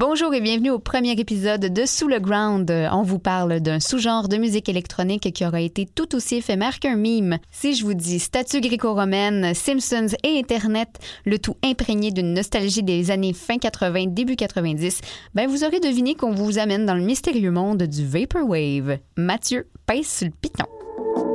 Bonjour et bienvenue au premier épisode de Sous le Ground. On vous parle d'un sous-genre de musique électronique qui aura été tout aussi éphémère qu'un mime. Si je vous dis statue gréco-romaine, Simpsons et Internet, le tout imprégné d'une nostalgie des années fin 80, début 90, ben vous aurez deviné qu'on vous amène dans le mystérieux monde du Vaporwave. Mathieu, pèse sur le piton.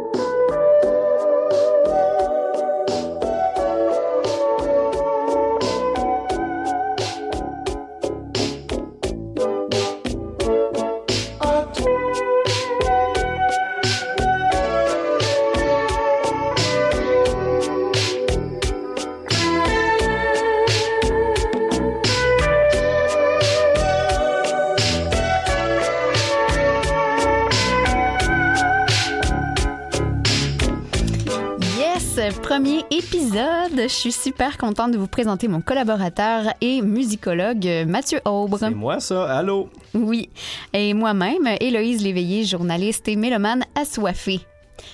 Épisode. Je suis super contente de vous présenter mon collaborateur et musicologue Mathieu Aubre. C'est moi ça, allô? Oui, et moi-même, Héloïse Léveillé, journaliste et mélomane assoiffée.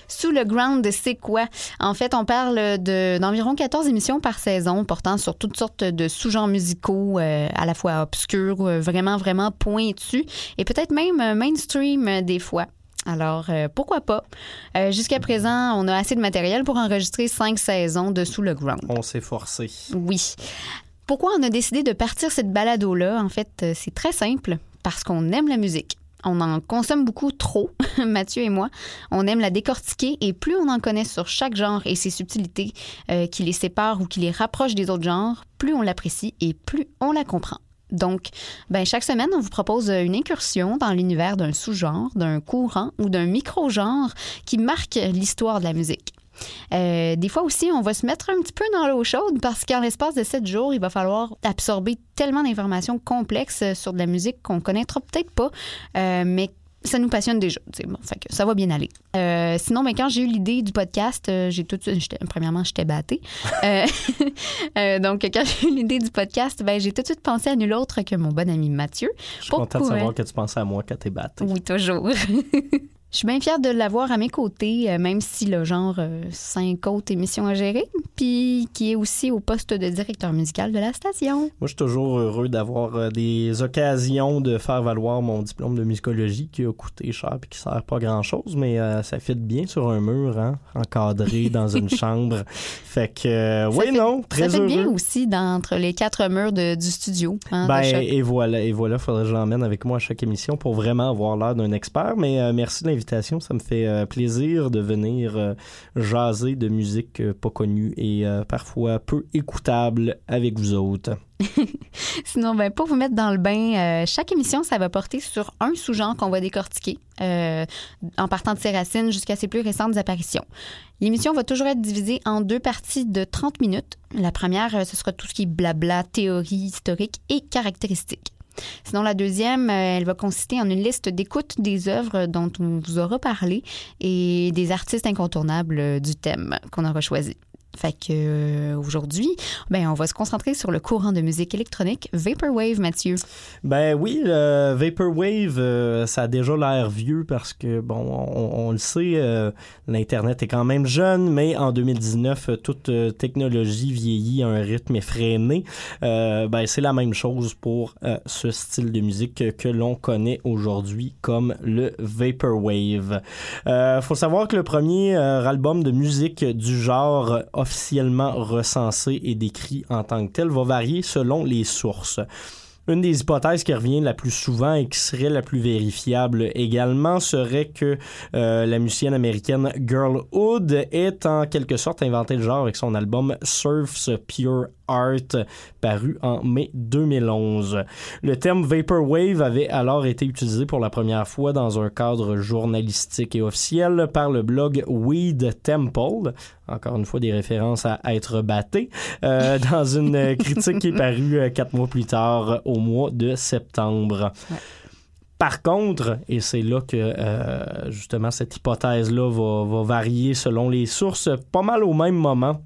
Sous le ground, c'est quoi? En fait, on parle de- d'environ 14 émissions par saison portant sur toutes sortes de sous-genres musicaux, euh, à la fois obscurs, euh, vraiment, vraiment pointus, et peut-être même euh, mainstream euh, des fois. Alors, euh, pourquoi pas? Euh, Jusqu'à présent, on a assez de matériel pour enregistrer cinq saisons de Sous le ground. On s'est forcé. Oui. Pourquoi on a décidé de partir cette balado-là? En fait, euh, c'est très simple. Parce qu'on aime la musique. On en consomme beaucoup trop, Mathieu et moi. On aime la décortiquer et plus on en connaît sur chaque genre et ses subtilités euh, qui les séparent ou qui les rapprochent des autres genres, plus on l'apprécie et plus on la comprend. Donc, ben, chaque semaine, on vous propose une incursion dans l'univers d'un sous-genre, d'un courant ou d'un micro-genre qui marque l'histoire de la musique. Euh, des fois aussi, on va se mettre un petit peu dans l'eau chaude parce qu'en l'espace de sept jours, il va falloir absorber tellement d'informations complexes sur de la musique qu'on connaîtra peut-être pas, euh, mais ça nous passionne déjà. Bon, fait que ça va bien aller. Euh, sinon, ben, quand j'ai eu l'idée du podcast, euh, j'ai tout de suite. Premièrement, j'étais battée. Euh, euh, donc, quand j'ai eu l'idée du podcast, ben, j'ai tout de suite pensé à nul autre que mon bon ami Mathieu. Je suis content de savoir que tu pensais à moi quand t'es battu. Oui, toujours. Je suis bien fière de l'avoir à mes côtés, euh, même si le genre euh, cinq autres émissions à gérer, puis qui est aussi au poste de directeur musical de la station. Moi, je suis toujours heureux d'avoir euh, des occasions de faire valoir mon diplôme de musicologie qui a coûté cher et qui sert pas grand-chose, mais euh, ça fit bien sur un mur, hein, encadré dans une chambre. Fait que, euh, oui, fait- non, très Ça fait heureux. bien aussi d'entre les quatre murs de- du studio. hein, Ben, et voilà, et voilà, faudrait que je l'emmène avec moi à chaque émission pour vraiment avoir l'air d'un expert. Mais euh, merci de l'invitation, ça me fait euh, plaisir de venir euh, jaser de musique euh, pas connue et parfois peu écoutable avec vous autres. Sinon, ben, pour vous mettre dans le bain, chaque émission, ça va porter sur un sous-genre qu'on va décortiquer, en partant de ses racines jusqu'à ses plus récentes apparitions. L'émission va toujours être divisée en deux parties de 30 minutes. La première, ce sera tout ce qui est blabla, théorie, historique et caractéristiques. Sinon, la deuxième, euh, elle va consister en une liste d'écoute des œuvres dont on vous aura parlé et des artistes incontournables euh, du thème qu'on aura choisi. Fait que euh, aujourd'hui, ben on va se concentrer sur le courant de musique électronique Vaporwave, Mathieu. Ben oui, le Vaporwave, euh, ça a déjà l'air vieux parce que, bon, on, le sait, euh, l'Internet est quand même jeune, mais en 2019, euh, toute technologie vieillit à un rythme effréné. Ben, c'est la même chose pour ce style de musique que, l'on connaît aujourd'hui comme le Vaporwave. Faut savoir que le premier album de musique du genre officiellement recensé et décrit en tant que tel va varier selon les sources. Une des hypothèses qui revient la plus souvent et qui serait la plus vérifiable également serait que euh, la musicienne américaine Girlhood est en quelque sorte inventé le genre avec son album Surf's Pure Art paru en mai 2011. Le terme Vaporwave avait alors été utilisé pour la première fois dans un cadre journalistique et officiel par le blog Weed Temple, encore une fois des références à être batté, euh, dans une critique qui est parue euh, quatre mois plus tard au mois de septembre. Ouais. Par contre, et c'est là que euh, justement cette hypothèse-là va, va varier selon les sources, pas mal au même moment,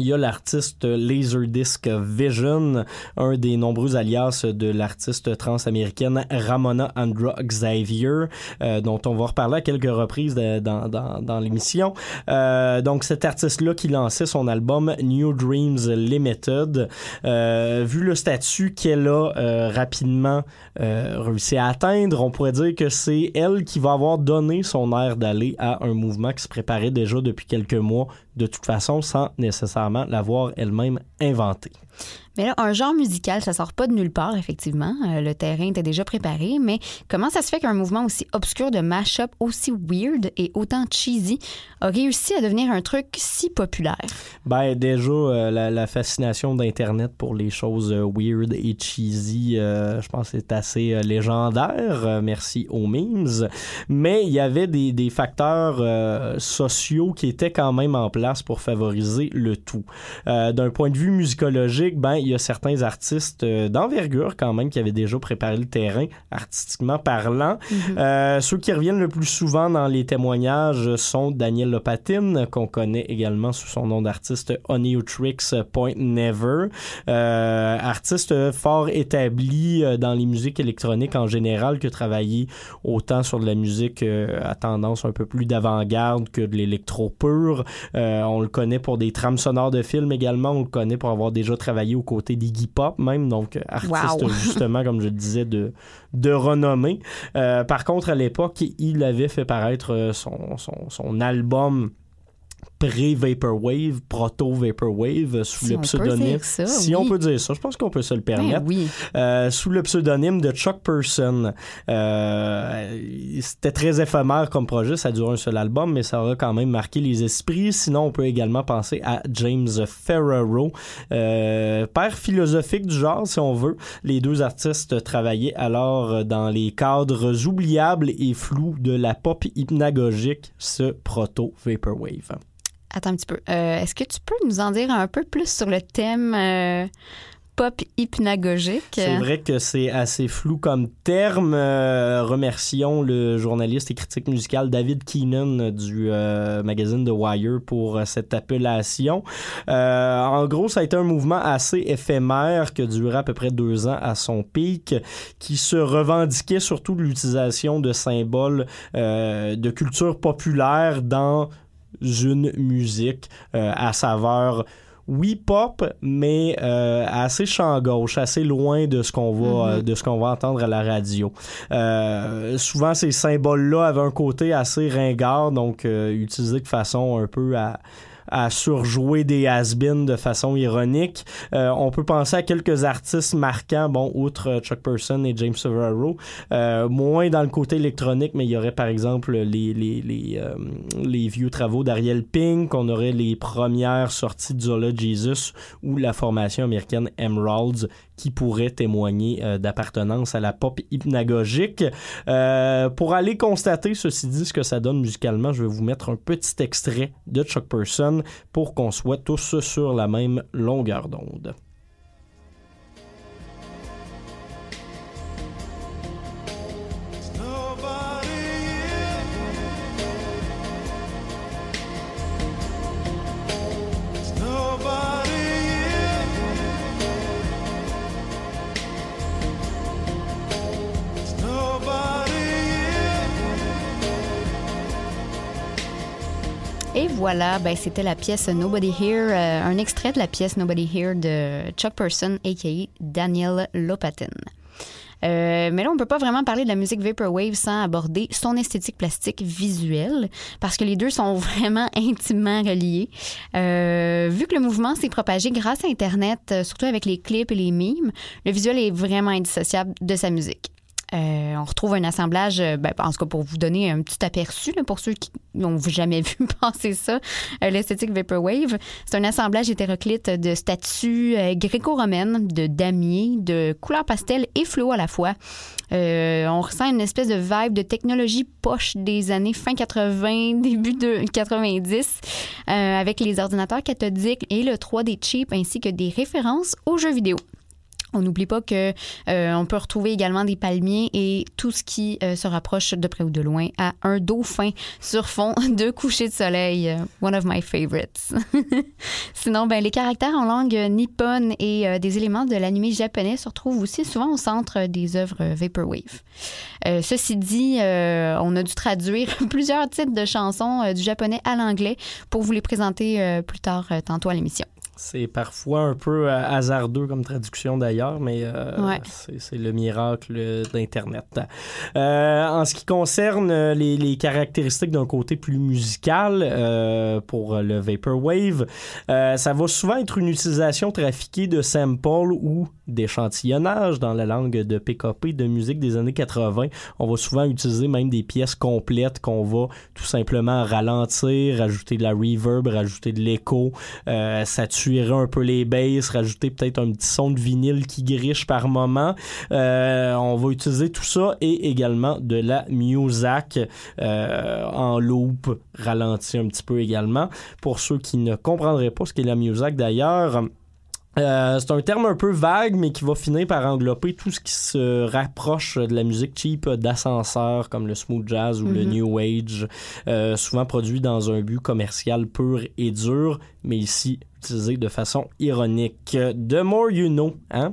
Il y a l'artiste Laserdisc Vision, un des nombreux alias de l'artiste transaméricaine Ramona Andra Xavier, euh, dont on va reparler à quelques reprises dans, dans, dans l'émission. Euh, donc cet artiste-là qui lançait son album New Dreams Limited, euh, vu le statut qu'elle a euh, rapidement réussi à atteindre, on pourrait dire que c'est elle qui va avoir donné son air d'aller à un mouvement qui se préparait déjà depuis quelques mois de toute façon sans nécessairement l'avoir elle-même inventé. Mais là, un genre musical, ça sort pas de nulle part, effectivement. Euh, le terrain était déjà préparé, mais comment ça se fait qu'un mouvement aussi obscur de mash-up, aussi weird et autant cheesy, a réussi à devenir un truc si populaire? Ben, déjà, euh, la, fascination d'Internet pour les choses euh, weird et cheesy, je pense c'est assez légendaire. merci aux memes. Mais il y avait des facteurs sociaux qui étaient quand même en place pour favoriser le tout. D'un point de vue musicologique, ben, il y a certains artistes euh, d'envergure quand même qui avaient déjà préparé le terrain, artistiquement parlant. Mm-hmm. euh, ceux qui reviennent le plus souvent dans les témoignages sont Daniel Lopatine, qu'on connaît également sous son nom d'artiste Tricks Point Never, euh, artiste fort établi dans les musiques électroniques en général, qui a travaillé autant sur de la musique à tendance un peu plus d'avant-garde que de l'électro pur. Euh, on le connaît pour des trames sonores de films également, on le connaît pour avoir déjà travaillé au côté d'Iggy Pop même, donc artiste wow. justement, comme je le disais, de, de renommée. Euh, par contre, à l'époque, il avait fait paraître son, son, son album pré-Vaporwave, proto-Vaporwave, sous si le pseudonyme. Ça, si oui. on peut dire ça, je pense qu'on peut se le permettre. Ben oui. euh, sous le pseudonyme de Chuck Person. Euh, C'était très éphémère comme projet, ça dure un seul album, mais ça aura quand même marqué les esprits. Sinon, on peut également penser à James Ferraro, euh, père philosophique du genre, si on veut. Les deux artistes travaillaient alors dans les cadres oubliables et flous de la pop hypnagogique, ce proto-Vaporwave. Attends un petit peu. Euh, Est-ce que tu peux nous en dire un peu plus sur le thème euh, pop hypnagogique? C'est vrai que c'est assez flou comme terme. Euh, remercions le journaliste et critique musical David Keenan du magazine The Wire pour cette appellation. En gros, ça a été un mouvement assez éphémère qui a à peu près deux ans à son pic, qui se revendiquait surtout de l'utilisation de symboles de culture populaire dans une musique euh, à saveur oui pop mais euh, assez champ gauche assez loin de ce qu'on va mm -hmm. euh, de ce qu'on va entendre à la radio euh, souvent ces symboles là avaient un côté assez ringard donc utilisés de façon un peu à à surjouer des has de façon ironique. Euh, on peut penser à quelques artistes marquants, bon, outre Chuck Person et James Ferraro, euh, moins dans le côté électronique, mais il y aurait par exemple les, les, les, euh, les vieux travaux d'Ariel Pink, on aurait les premières sorties de Zola Jesus ou la formation américaine Emeralds qui pourrait témoigner euh, d'appartenance à la pop hypnagogique. Euh, pour aller constater, ceci dit, ce que ça donne musicalement, je vais vous mettre un petit extrait de Chuck Person pour qu'on soit tous sur la même longueur d'onde. Voilà, ben, c'était la pièce Nobody Here, euh, un extrait de la pièce Nobody Here de Chuck Person, a.k.a. Daniel Lopatin. Euh, mais là, on peut pas vraiment parler de la musique Vaporwave sans aborder son esthétique plastique visuelle, parce que les deux sont vraiment intimement reliés. Euh, vu que le mouvement s'est propagé grâce à Internet, surtout avec les clips et les mimes, le visuel est vraiment indissociable de sa musique. Euh, on retrouve un assemblage, ben, en tout cas pour vous donner un petit aperçu, pour ceux qui n'ont jamais vu passer ça, euh, l'esthétique Vaporwave. C'est un assemblage hétéroclite de statues euh, gréco-romaines, de damier, de couleurs pastel et fluo à la fois. Euh, on ressent une espèce de vibe de technologie poche des années fin 80, début de 90, avec les ordinateurs cathodiques et le 3D cheap ainsi que des références aux jeux vidéo. On n'oublie pas que euh, on peut retrouver également des palmiers et tout ce qui euh, se rapproche de près ou de loin à un dauphin sur fond de coucher de soleil. Euh, One of my favorites. Sinon, ben, les caractères en langue nippone et des éléments de l'anime japonais se retrouvent aussi souvent au centre des œuvres Vaporwave. Ceci dit, on a dû traduire plusieurs titres de chansons du japonais à l'anglais pour vous les présenter plus tard tantôt à l'émission. C'est parfois un peu euh, hasardeux comme traduction d'ailleurs, mais euh, Ouais. c'est le miracle d'Internet. Euh, en ce qui concerne les, les caractéristiques d'un côté plus musical euh, pour le Vaporwave, ça va souvent être une utilisation trafiquée de samples ou d'échantillonnage dans la langue de PKP de musique des années 80. On va souvent utiliser même des pièces complètes qu'on va tout simplement ralentir, rajouter de la reverb, rajouter de l'écho, euh, un peu les basses, rajouter peut-être un petit son de vinyle qui griche par moment. Euh, on va utiliser tout ça et également de la Muzak euh, en loop, ralenti un petit peu également. Pour ceux qui ne comprendraient pas ce qu'est la Muzak d'ailleurs, euh, c'est un terme un peu vague, mais qui va finir par englober tout ce qui se rapproche de la musique cheap d'ascenseur, comme le smooth jazz ou le Mhm. new age, euh, souvent produit dans un but commercial pur et dur, mais ici utilisé de façon ironique. The more you know, hein?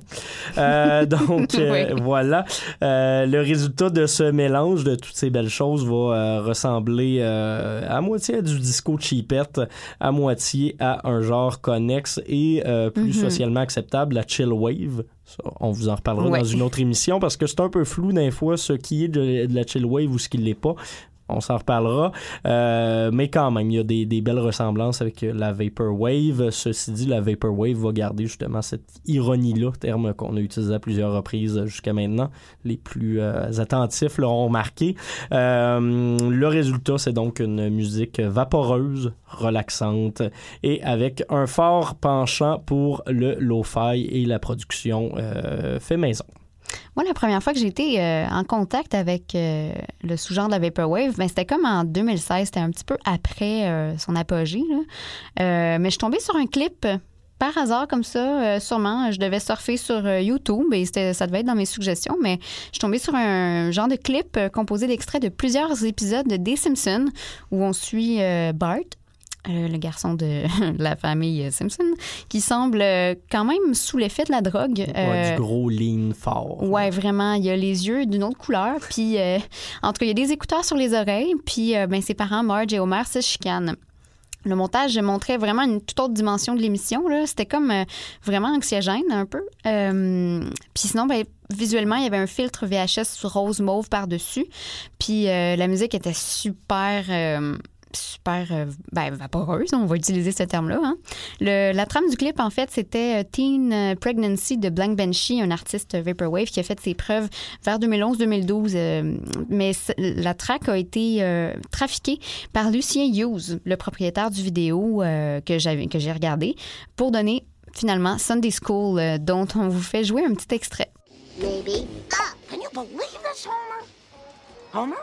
Euh, donc, euh, voilà. Euh, le résultat de ce mélange de toutes ces belles choses va ressembler à moitié à du disco cheapette, à moitié à un genre connexe et plus Mhm. socialement acceptable, la chill wave. Ça, on vous en reparlera Ouais. dans une autre émission parce que c'est un peu flou d'un fois ce qui est de, de la chill wave ou ce qui l'est pas. On s'en reparlera. Euh, mais quand même, il y a des, des belles ressemblances avec la Vaporwave. Ceci dit, la Vaporwave va garder justement cette ironie-là, terme qu'on a utilisé à plusieurs reprises jusqu'à maintenant. Les plus euh, attentifs l'auront remarqué. Euh, le résultat, c'est donc une musique vaporeuse, relaxante et avec un fort penchant pour le lo-fi et la production euh, fait maison. Moi, la première fois que j'ai été euh, en contact avec euh, le sous-genre de la Vaporwave, ben, c'était comme en 2016, c'était un petit peu après euh, son apogée. mais je suis tombée sur un clip par hasard comme ça, sûrement. Je devais surfer sur YouTube et ça devait être dans mes suggestions, mais je suis tombée sur un genre de clip composé d'extraits de plusieurs épisodes de Des Simpsons où on suit Bart. Euh, le garçon de la famille Simpson, qui semble euh, quand même sous l'effet de la drogue. Ouais, Euh, du gros lean fort. Ouais, vraiment. Il y a les yeux d'une autre couleur. Puis, euh, en tout cas, il y a des écouteurs sur les oreilles. Puis, euh, ben, ses parents, Marge et Homer, se chicanent. Le montage montrait vraiment une toute autre dimension de l'émission. là. C'était comme euh, vraiment anxiogène un peu. Euh, puis sinon, ben, visuellement, il y avait un filtre VHS rose mauve par-dessus. Puis euh, la musique était super... super euh, ben, vaporeuse, on va utiliser ce terme-là. hein. Le- la trame du clip, en fait, c'était euh, Teen euh, Pregnancy de Blank Banshee, un artiste Vaporwave qui a fait ses preuves vers 2011-2012. euh, mais la track a été euh, trafiquée par Lucien Hughes, le propriétaire du vidéo euh, que j'avais que j'ai regardé, pour donner finalement Sunday School, euh, dont on vous fait jouer un petit extrait. Maybe. Ah, can you believe this, Homer? Homer?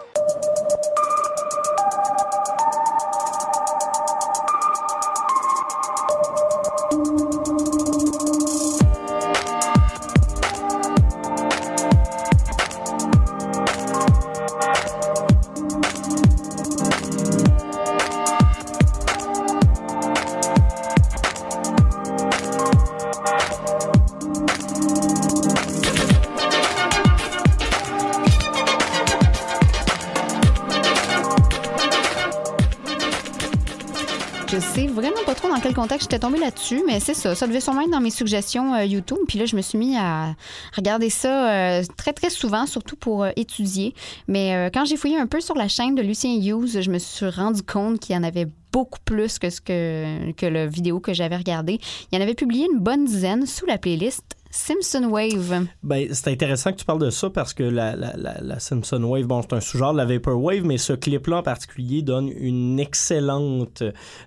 Quel contexte j'étais tombée là-dessus, mais c'est ça. Ça devait sûrement être dans mes suggestions euh, YouTube. Puis là, je me suis mis à regarder ça euh, très, très souvent, surtout pour euh, étudier. Mais quand j'ai fouillé un peu sur la chaîne de Lucien Hughes, je me suis rendu compte qu'il y en avait beaucoup plus que ce que, que le vidéo que j'avais regardé. Il y en avait publié une bonne dizaine sous la playlist Simpson Wave. Ben, c'est intéressant que tu parles de ça parce que la, la, la, la Simpson Wave, bon, c'est un sous-genre de la Vaporwave, mais ce clip-là en particulier donne une excellente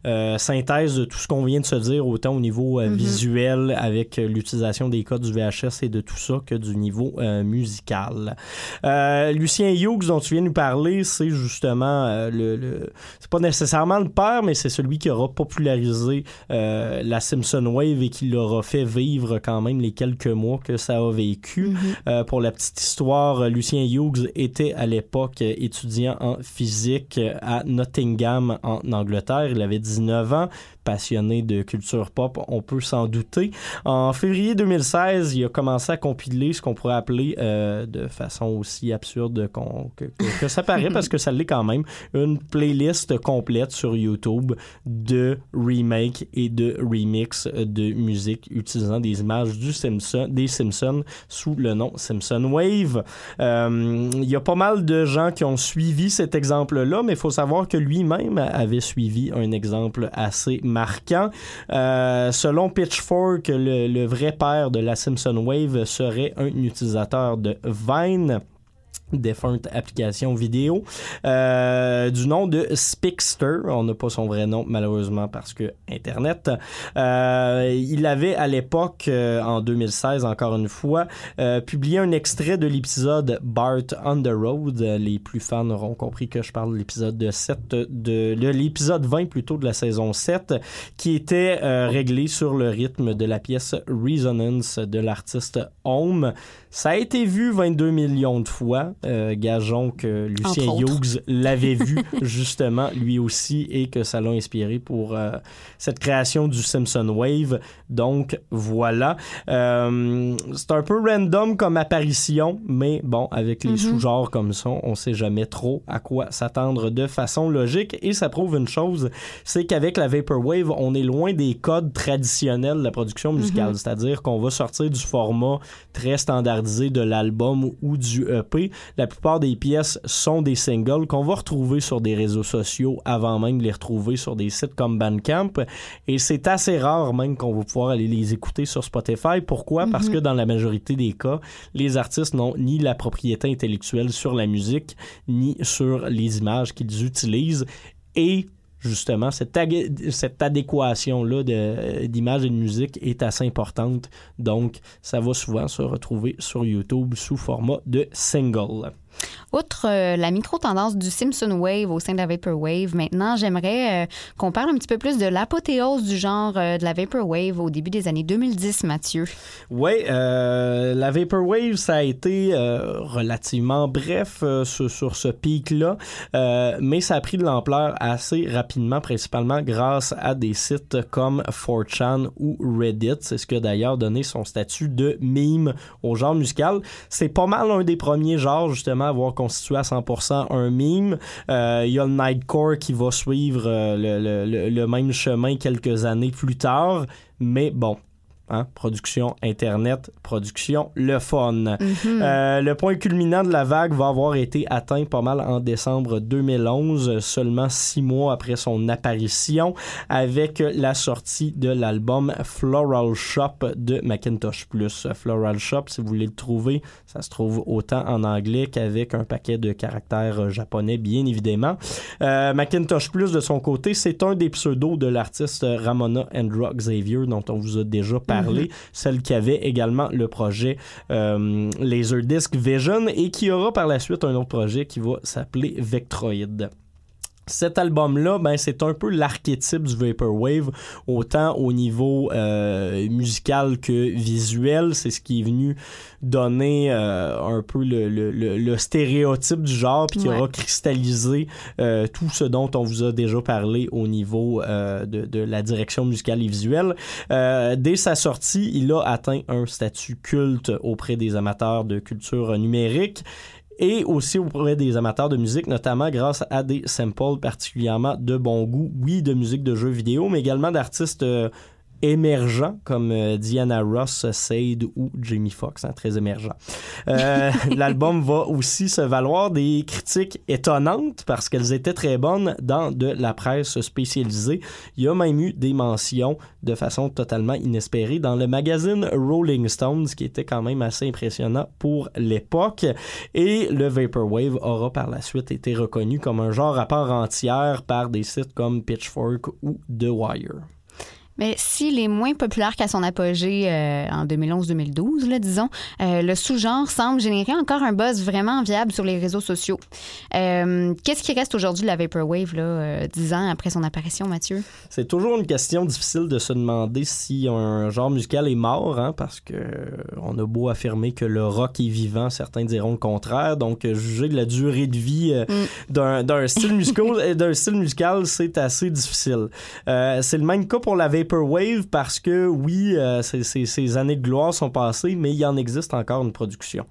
euh, synthèse de tout ce qu'on vient de se dire, autant au niveau euh, Mhm. visuel avec l'utilisation des codes du VHS et de tout ça que du niveau euh, musical. Lucien Hughes, dont tu viens nous parler, c'est justement le, le- c'est pas nécessairement le père, mais c'est celui qui aura popularisé la Simpson Wave et qui l'aura fait vivre quand même les quelques quelques mois que ça a vécu. Mhm. Euh, pour la petite histoire, Lucien Hughes était à l'époque étudiant en physique à Nottingham en Angleterre. Il avait 19 ans passionné de culture pop, on peut s'en douter. En février 2016, il a commencé à compiler ce qu'on pourrait appeler, euh, de façon aussi absurde que, ça paraît, parce que ça l'est quand même, une playlist complète sur YouTube de remake et de remix de musique utilisant des images Simpson, des Simpsons sous le nom Simpson Wave. Euh, Il y a pas mal de gens qui ont suivi cet exemple-là, mais il faut savoir que lui-même avait suivi un exemple assez marquant. Euh, selon Pitchfork, le, le vrai père de la Simpson Wave serait un utilisateur de Vine défunte application vidéo euh, du nom de Spixter. On n'a pas son vrai nom malheureusement parce que Internet. Euh, il avait à l'époque, euh, en 2016 encore une fois, euh, publié un extrait de l'épisode Bart on the Road. Les plus fans auront compris que je parle de l'épisode de 7, de, de l'épisode 20 plutôt de la saison 7, qui était euh, réglé sur le rythme de la pièce Resonance de l'artiste Home. Ça a été vu 22 millions de fois. Euh, gageons que Lucien. Hughes l'avait vu justement lui aussi et que ça l'a inspiré pour euh, cette création du Simpson Wave. Donc voilà. Euh, c'est un peu random comme apparition, mais bon, avec les Mhm. sous-genres comme ça, on sait jamais trop à quoi s'attendre de façon logique. Et ça prouve une chose, c'est qu'avec la Vaporwave, on est loin des codes traditionnels de la production musicale. C'est-à-dire qu'on va sortir du format très standardisé de l'album ou du EP. La plupart des pièces sont des singles qu'on va retrouver sur des réseaux sociaux avant même de les retrouver sur des sites comme Bandcamp. Et c'est assez rare même qu'on va pouvoir aller les écouter sur Spotify. Pourquoi? Parce que dans la majorité des cas, les artistes n'ont ni la propriété intellectuelle sur la musique, ni sur les images qu'ils utilisent. Et justement, cette, adéquation-là de- d'image et de musique est assez importante. Donc, ça va souvent se retrouver sur YouTube sous format de single. Outre euh, la micro-tendance du Simpson Wave au sein de la Vaporwave, maintenant, j'aimerais euh, qu'on parle un petit peu plus de l'apothéose du genre euh, de la Vaporwave au début des années 2010, Mathieu. Oui, la Vaporwave, ça a été relativement bref sur, sur ce pic-là, mais ça a pris de l'ampleur assez rapidement, principalement grâce à des sites comme 4chan ou Reddit. C'est ce qui a d'ailleurs donné son statut de meme au genre musical. C'est pas mal un des premiers genres, justement, à avoir constitué à 100% un. Euh, Il y a le Nightcore qui va suivre euh, le même chemin quelques années plus tard, mais bon. Hein, production Internet, production le fun. Euh, le point culminant de la vague va avoir été atteint pas mal en décembre 2011, seulement six mois après son apparition, avec la sortie de l'album Floral Shop de Macintosh Plus. Floral Shop, si vous voulez le trouver, ça se trouve autant en anglais qu'avec un paquet de caractères japonais, bien évidemment. Euh, Macintosh Plus, de son côté, c'est un des pseudos de l'artiste Ramona Andra Xavier, dont on vous a déjà parlé, celle qui avait également le projet euh, Laserdisc Vision et qui aura par la suite un autre projet qui va s'appeler Vectroid. Cet album-là, ben, c'est un peu l'archétype du Vaporwave, autant au niveau euh, musical que visuel. C'est ce qui est venu donner euh, un peu le, le, le, le stéréotype du genre, puis qui Ouais. aura cristallisé euh, tout ce dont on vous a déjà parlé au niveau euh, de, de la direction musicale et visuelle. Euh, dès sa sortie, il a atteint un statut culte auprès des amateurs de culture numérique et aussi auprès des amateurs de musique, notamment grâce à des samples particulièrement de bon goût, oui, de musique de jeux vidéo, mais également d'artistes euh, émergents comme euh, Diana Ross, Sade ou Jamie Foxx, hein, très émergent. Euh, L'album va aussi se valoir des critiques étonnantes parce qu'elles étaient très bonnes dans de la presse spécialisée. Il y a même eu des mentions de façon totalement inespérée dans le magazine Rolling Stones, qui était quand même assez impressionnant pour l'époque. Et le Vaporwave aura par la suite été reconnu comme un genre à part entière par des sites comme Pitchfork ou The Wire. Mais s'il est moins populaire qu'à son apogée euh, en 2011-2012, là, disons, euh, le sous-genre semble générer encore un buzz vraiment viable sur les réseaux sociaux. Euh, Qu'est-ce qui reste aujourd'hui de la Vaporwave, là, euh, dix ans après son apparition, Mathieu? C'est toujours une question difficile de se demander si un genre musical est mort, hein, parce que euh, on a beau affirmer que le rock est vivant, certains diront le contraire. Donc, euh, juger de la durée de vie Mm. d'un- style musical, d'un style musical, c'est assez difficile. C'est le même cas pour la vaporwave parce que oui, euh, ces- années de gloire sont passées, mais il en existe encore une production.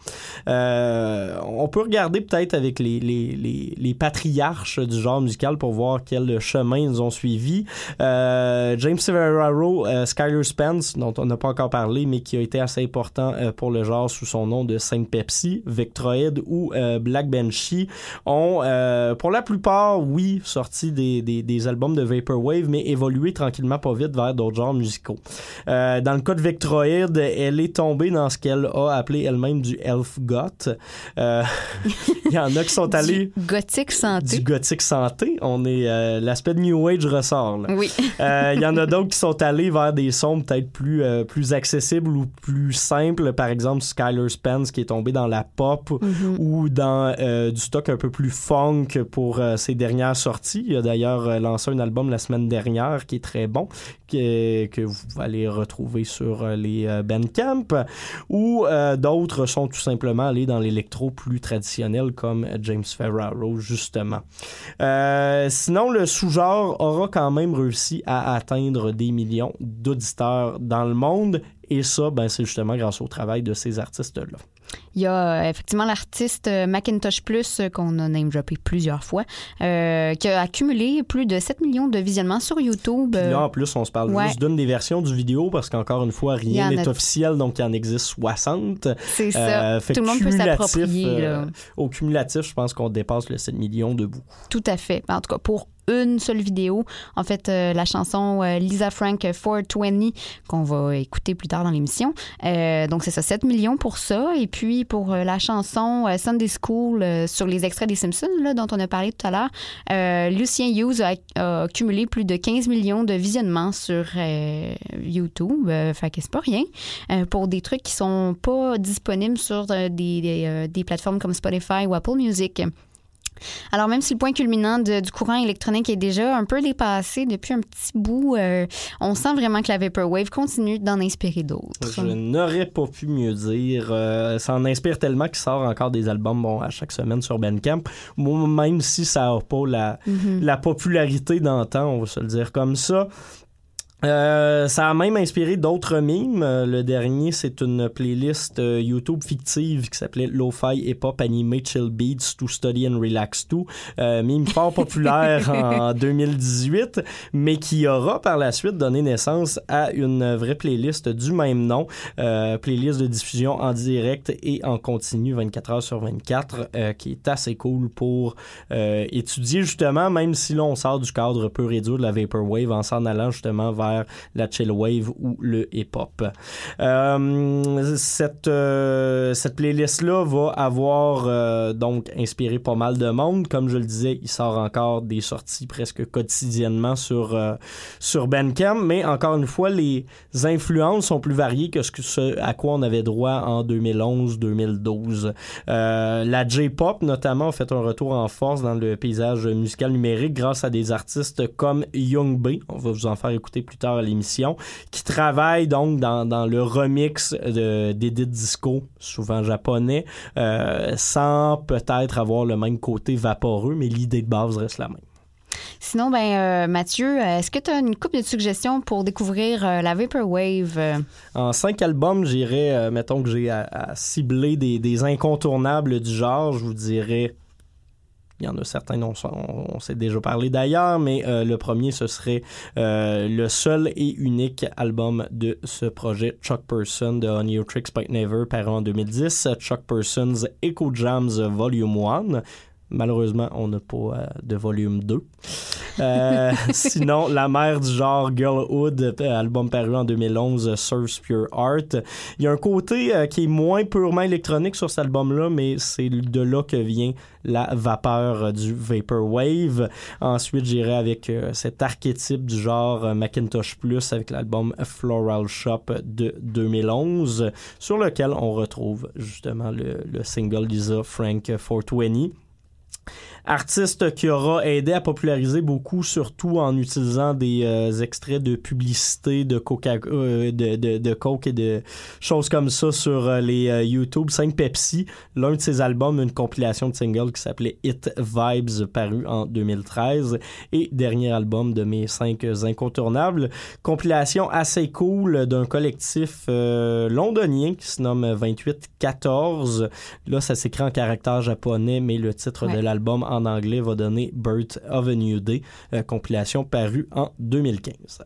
Euh, on peut regarder peut-être avec les, les, les, les patriarches du genre musical pour voir quel chemin ils ont suivi. Euh, James Severaro, Skyler Spence, dont on n'a pas encore parlé, mais qui a été assez important pour le genre sous son nom de Saint Pepsi, Victroid ou Black Banshee, ont pour la plupart, oui, sorti des, des, des albums de Vaporwave, mais évolué tranquillement pas vite vers d'autres genres musicaux. Euh, dans le cas de Victroid, elle est tombée dans ce qu'elle a appelé elle-même du elf goth. Euh, Il y en a qui sont allés Du gothique santé. du gothique santé. On est euh, l'aspect de New Age ressort. là. Oui. Il y en a d'autres qui sont allés vers des sons peut-être plus plus accessibles ou plus simples. Par exemple, Skyler Spence qui est tombé dans la pop Mhm. ou dans du stock un peu plus funk pour ses dernières sorties. Il a d'ailleurs lancé un album la semaine dernière qui est très bon, que, vous allez retrouver sur euh, les euh, Bandcamp. Ou euh, d'autres sont tout simplement allés dans l'électro plus traditionnel comme James Ferraro justement. Sinon, le sous-genre aura quand même réussi à atteindre des millions d'auditeurs dans le monde. Et ça, ben, c'est justement grâce au travail de ces artistes-là. Il y a euh, effectivement l'artiste euh, Macintosh Plus euh, qu'on a name droppé plusieurs fois, euh, qui a accumulé plus de 7 millions de visionnements sur YouTube. Puis là, en plus, on se parle ouais. juste d'une des versions du vidéo parce qu'encore une fois, rien en n'est a- officiel, donc il en existe 60. c'est ça. Euh, Tout le monde peut s'approprier. euh, au cumulatif, je pense qu'on dépasse le 7 millions debout. Tout à fait. En tout cas, pour une seule vidéo. En fait, euh, la chanson euh, Lisa Frank 420 qu'on va écouter plus tard dans l'émission. Euh, donc, c'est ça, 7 millions pour ça. Et puis, pour euh, la chanson euh, Sunday School euh, sur les extraits des Simpsons, là, dont on a parlé tout à l'heure, Lucien Hughes a, a cumulé plus de 15 millions de visionnements sur YouTube. Fait c'est pas rien. Pour des trucs qui sont pas disponibles sur des, des plateformes comme Spotify ou Apple Music. Alors, même si le point culminant de- du courant électronique est déjà un peu dépassé depuis un petit bout, euh, on sent vraiment que la Vaporwave continue d'en inspirer d'autres. Je n'aurais pas pu mieux dire. Euh, ça en inspire tellement qu'il sort encore des albums bon, à chaque semaine sur Bandcamp. Moi, même si ça n'a pas la, Mhm. la popularité d'antan, on va se le dire comme ça. Euh, ça a même inspiré d'autres mimes. Euh, le dernier, c'est une playlist euh, YouTube fictive qui s'appelait Lo-Fi Hip Hop Anime Chill Beats to Study and Relax To. Euh, mime fort populaire en 2018, mais qui aura par la suite donné naissance à une vraie playlist du même nom. Euh, playlist de diffusion en direct et en continu 24 heures sur 24, euh, qui est assez cool pour euh, étudier justement, même si là on sort du cadre peu réduit de la Vaporwave en s'en allant justement vers la chill wave ou le hip-hop. Euh, cette euh, cette playlist-là va avoir euh, donc inspiré pas mal de monde. Comme je le disais, il sort encore des sorties presque quotidiennement sur, sur Bandcamp, mais encore une fois, les influences sont plus variées que ce, que ce à quoi on avait droit en 2011-2012. Euh, la J-pop, notamment, a fait un retour en force dans le paysage musical numérique grâce à des artistes comme Young B, on va vous en faire écouter plus tard à l'émission, qui travaillent donc dans, dans le remix de- d'Edit Disco, souvent japonais, euh, sans peut-être avoir le même côté vaporeux, mais l'idée de base reste la même. Sinon, ben, euh, Mathieu, est-ce que tu as une couple de suggestions pour découvrir euh, la Vaporwave? En cinq albums, j'irais, euh, mettons que j'ai à, à cibler des, des incontournables du genre, je vous dirais. Il y en a certains dont on, s'est déjà parlé d'ailleurs, mais euh, le premier, ce serait euh, le seul et unique album de ce projet, Chuck Person de Honey Tricks But Never, paru en 2010, Chuck Person's Echo Jams Volume 1. Malheureusement, on n'a pas euh, de volume 2. Euh, sinon, La mère du genre Girlhood, euh, album paru en 2011, euh, Surf's Pure Art. Il y a un côté qui est moins purement électronique sur cet album-là, mais c'est de là que vient la vapeur du Vaporwave. Ensuite, j'irai avec cet archétype du genre Macintosh Plus avec l'album Floral Shop de 2011, sur lequel on retrouve justement le, le single Lisa Frank 420 artiste qui aura aidé à populariser beaucoup, surtout en utilisant des euh, extraits de publicité de Coca, euh, de, de, de Coke et de choses comme ça sur euh, les euh, YouTube. 5 Pepsi, l'un de ses albums, une compilation de singles qui s'appelait Hit Vibes, paru en 2013, et dernier album de mes 5 incontournables, compilation assez cool d'un collectif euh, londonien qui se nomme 2814. Là, ça s'écrit en caractère japonais, mais le titre Ouais. de l'album en anglais va donner Birth of a New Day, euh, compilation parue en 2015.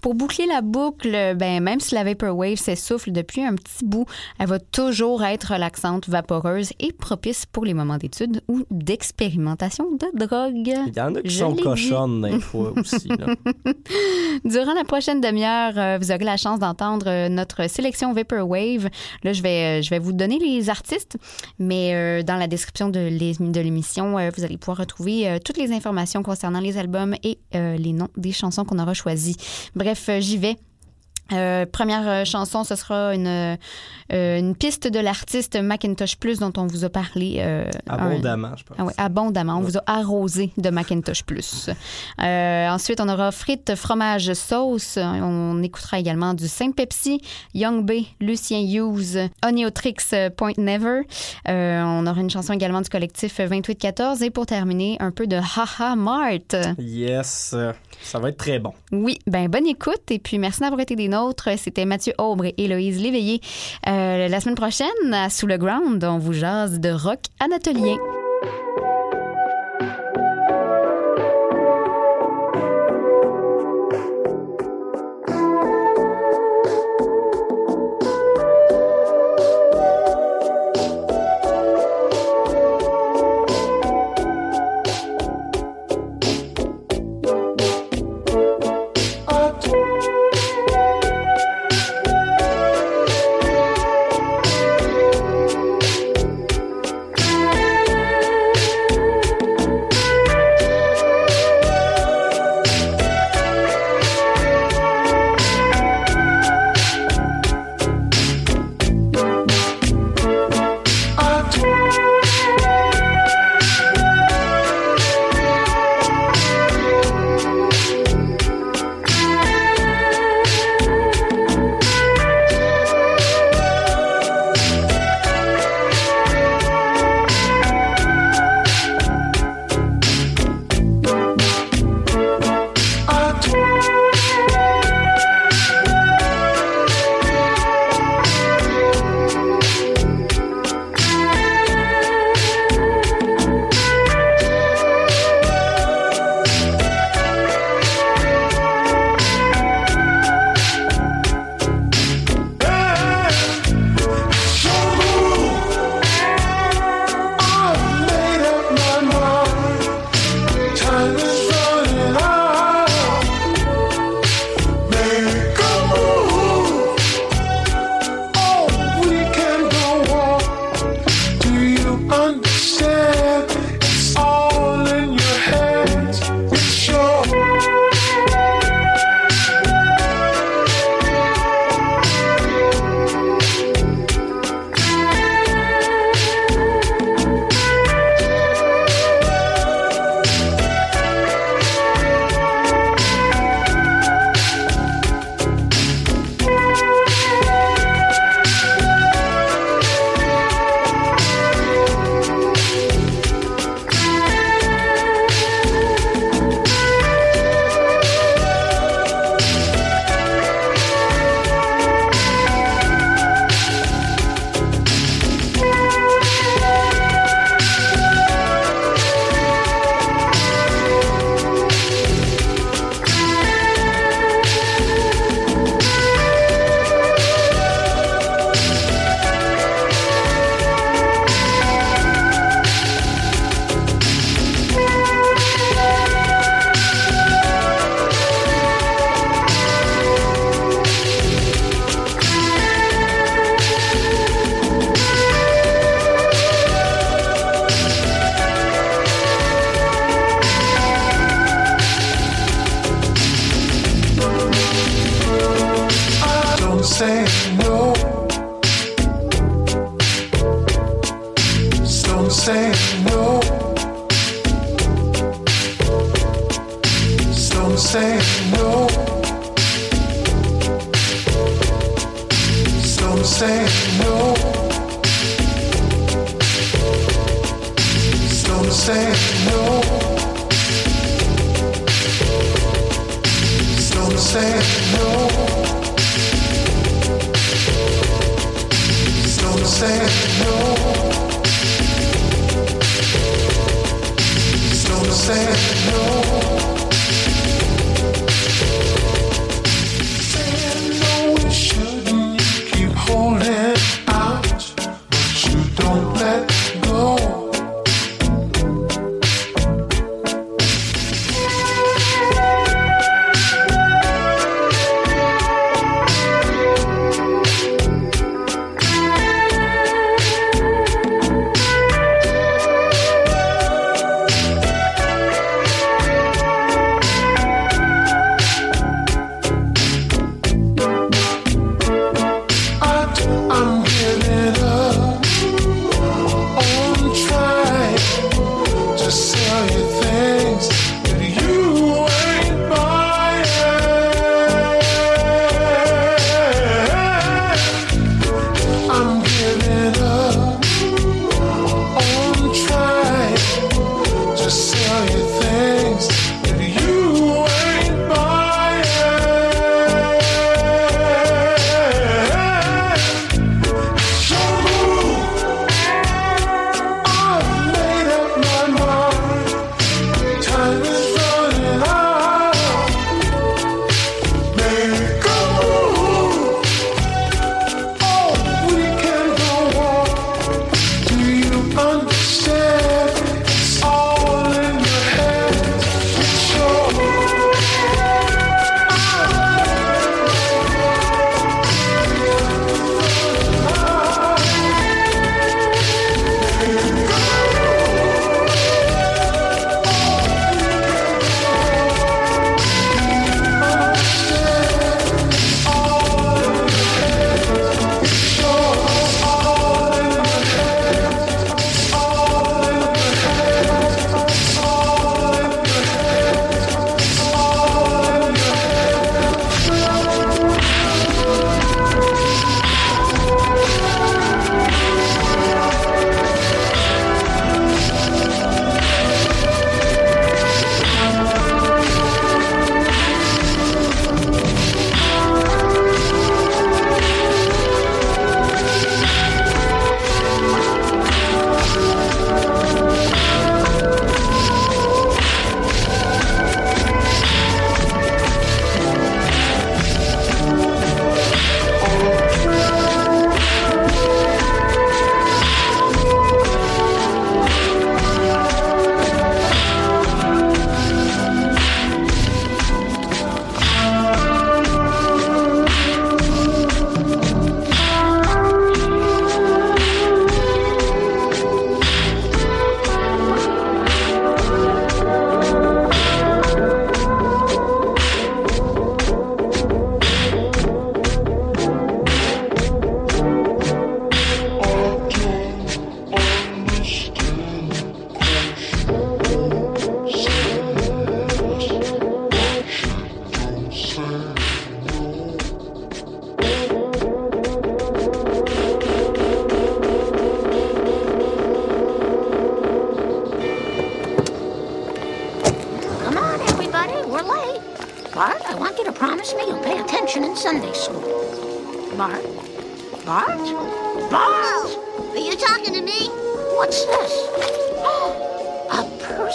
Pour boucler la boucle, ben, même si la Vaporwave s'essouffle depuis un petit bout, elle va toujours être relaxante, vaporeuse et propice pour les moments d'étude ou d'expérimentation de drogue. Il y en a qui Je sont cochonnes des fois aussi. là. Durant la prochaine demi-heure, euh, vous aurez la chance d'entendre euh, notre sélection Vaporwave. Là, je vais, euh, je vais vous donner les artistes, mais dans la description de l'é- de l'émission, vous allez pouvoir retrouver toutes les informations concernant les albums et les noms des chansons qu'on aura choisies. Bref, euh, j'y vais. Euh, première euh, chanson, ce sera une, euh, une piste de l'artiste Macintosh Plus dont on vous a parlé. euh, un- Abondamment, je pense. ah oui, abondamment. On vous a arrosé de Macintosh Plus. Euh, ensuite, on aura frites, fromage, sauce. On écoutera également du Saint Pepsi, Young Bay, Lucien Hughes, Oniotrix, euh, Point Never. On aura une chanson également du collectif 2814. Et pour terminer, un peu de Haha Mart. Yes, ça va être très bon. Oui, ben bonne écoute et puis merci d'avoir été des C'était Mathieu Aubre et Héloïse Léveillé. Euh, la semaine prochaine, à Sous le Ground, on vous jase de rock anatolien.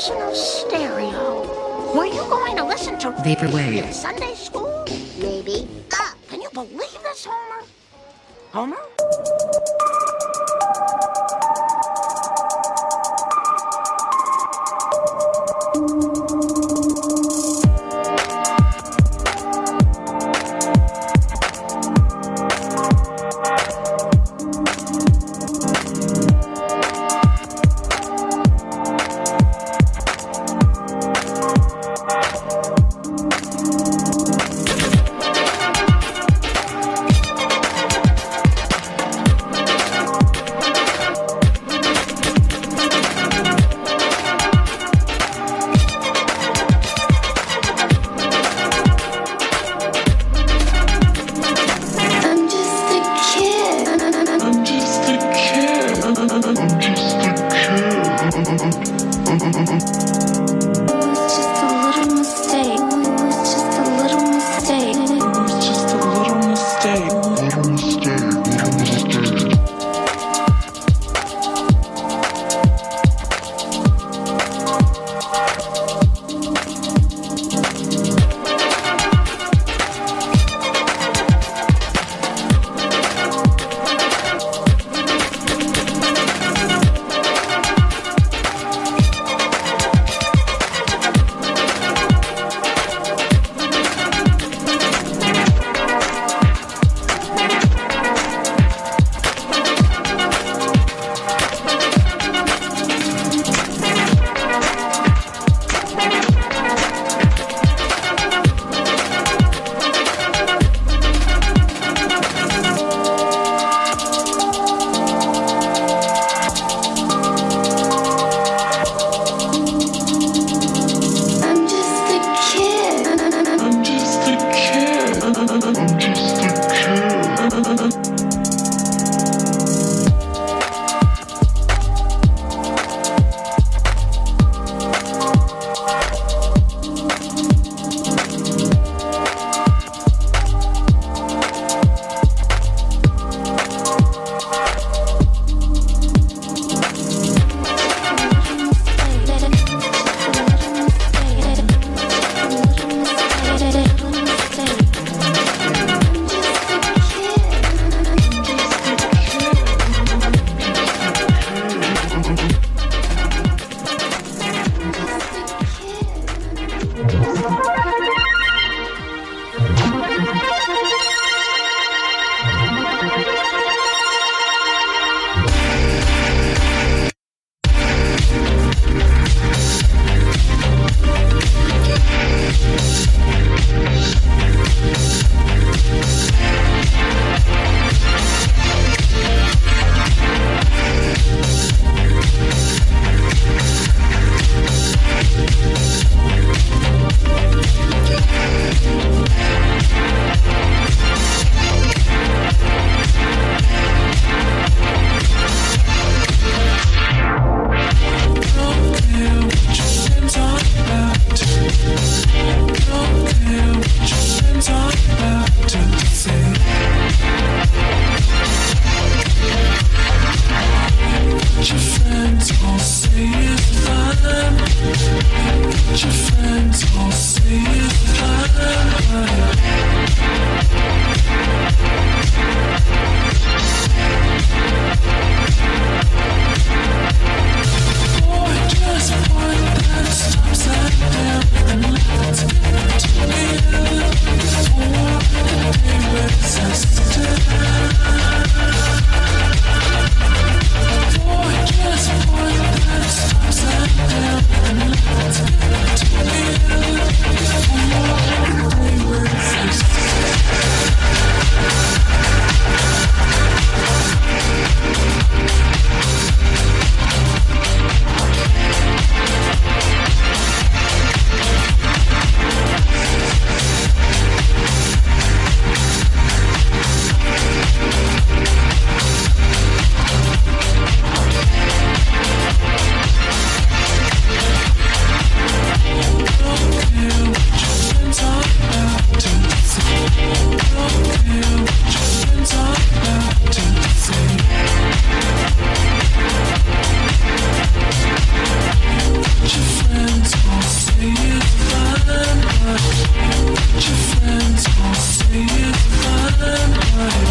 personal stereo. Were you going to listen to Vaporwave in Sunday school? Maybe. Ah, can you believe this, Homer? Homer? But Your friends won't say it's fine,